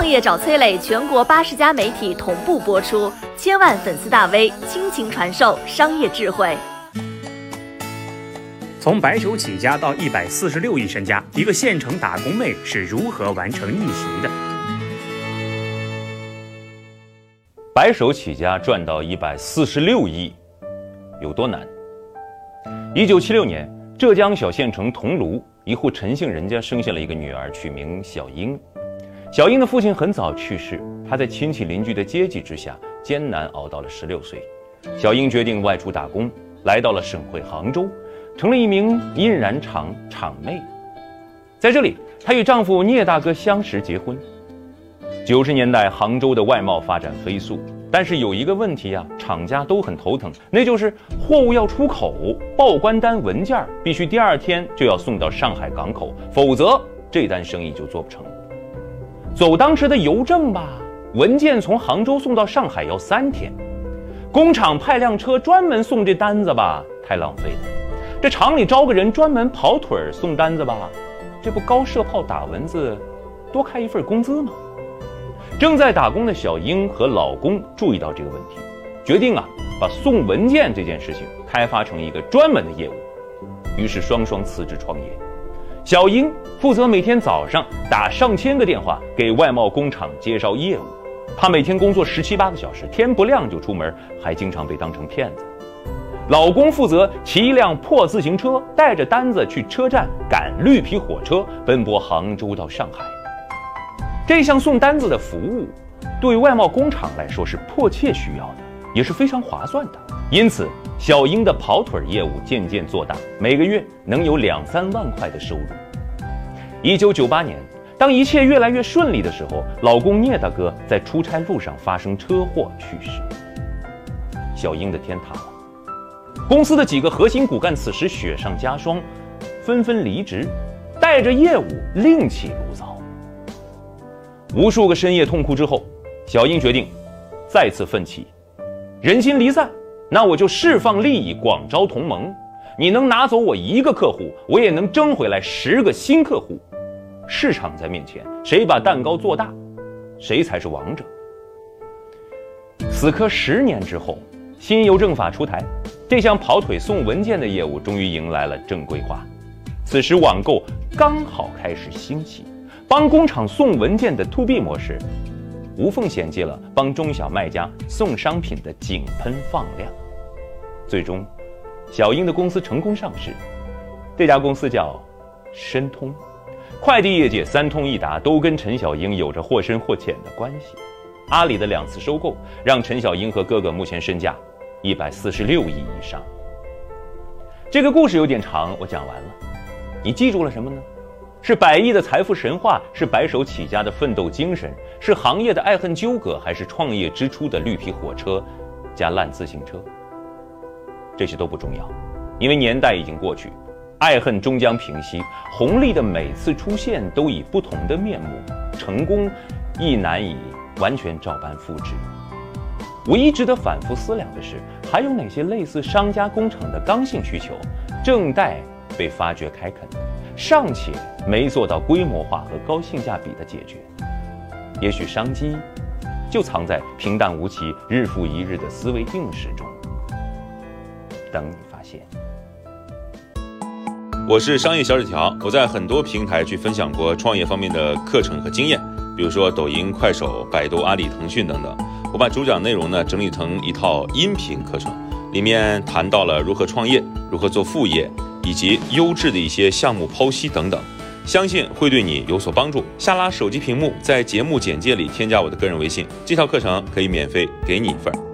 创业找崔磊，全国八十家媒体同步播出，千万粉丝大 V 倾情传授商业智慧。从白手起家到一百四十六亿身家，一个县城打工妹是如何完成逆袭的？白手起家赚到一百四十六亿，有多难？一九七六年，浙江小县城桐庐一户陈姓人家生下了一个女儿，取名小英。小英的父亲很早去世，她在亲戚邻居的接济之下，艰难熬到了十六岁。小英决定外出打工，来到了省会杭州，成了一名印染厂厂妹。在这里，她与丈夫聂大哥相识结婚。九十年代，杭州的外贸发展飞速，但是有一个问题呀，厂家都很头疼，那就是货物要出口，报关单文件必须第二天就要送到上海港口，否则这单生意就做不成了。走当时的邮政吧，文件从杭州送到上海要三天；工厂派辆车专门送这单子吧，太浪费了。这厂里招个人专门跑腿送单子吧，这不高射炮打蚊子，多开一份工资吗？正在打工的小英和老公注意到这个问题，决定啊，把送文件这件事情开发成一个专门的业务。于是双双辞职创业。小英负责每天早上打上千个电话给外贸工厂介绍业务，她每天工作十七八个小时，天不亮就出门，还经常被当成骗子。老公负责骑一辆破自行车，带着单子去车站赶绿皮火车，奔波杭州到上海。这项送单子的服务，对外贸工厂来说是迫切需要的，也是非常划算的。因此，小英的跑腿业务渐渐做大，每个月能有两三万块的收入。一九九八年，当一切越来越顺利的时候，老公聂大哥在出差路上发生车祸去世，小英的天塌了。公司的几个核心骨干此时雪上加霜，纷纷离职，带着业务另起炉灶。无数个深夜痛哭之后，小英决定再次奋起。人心离散，那我就释放利益，广招同盟。你能拿走我一个客户，我也能争回来十个新客户。市场在面前，谁把蛋糕做大，谁才是王者。死磕十年之后，新邮政法出台，这项跑腿送文件的业务终于迎来了正规化。此时，网购刚好开始兴起。帮工厂送文件的 to B 模式，无缝衔接了帮中小卖家送商品的井喷放量。最终，小英的公司成功上市。这家公司叫申通，快递业界三通一达都跟陈小英有着或深或浅的关系。阿里的两次收购，让陈小英和哥哥目前身价一百四十六亿以上。这个故事有点长，我讲完了，你记住了什么呢？是百亿的财富神话，是白手起家的奋斗精神，是行业的爱恨纠葛，还是创业之初的绿皮火车加烂自行车？这些都不重要，因为年代已经过去，爱恨终将平息。红利的每次出现都以不同的面目，成功亦难以完全照搬复制。唯一值得反复思量的是，还有哪些类似商家工厂的刚性需求，正待被发掘开垦？尚且没做到规模化和高性价比的解决，也许商机就藏在平淡无奇、日复一日的思维定式中，等你发现。我是商业小纸条，我在很多平台去分享过创业方面的课程和经验，比如说抖音、快手、百度、阿里、腾讯等等。我把主讲内容呢整理成一套音频课程，里面谈到了如何创业、如何做副业。以及优质的一些项目剖析等等，相信会对你有所帮助。下拉手机屏幕，在节目简介里添加我的个人微信，这套课程可以免费给你一份。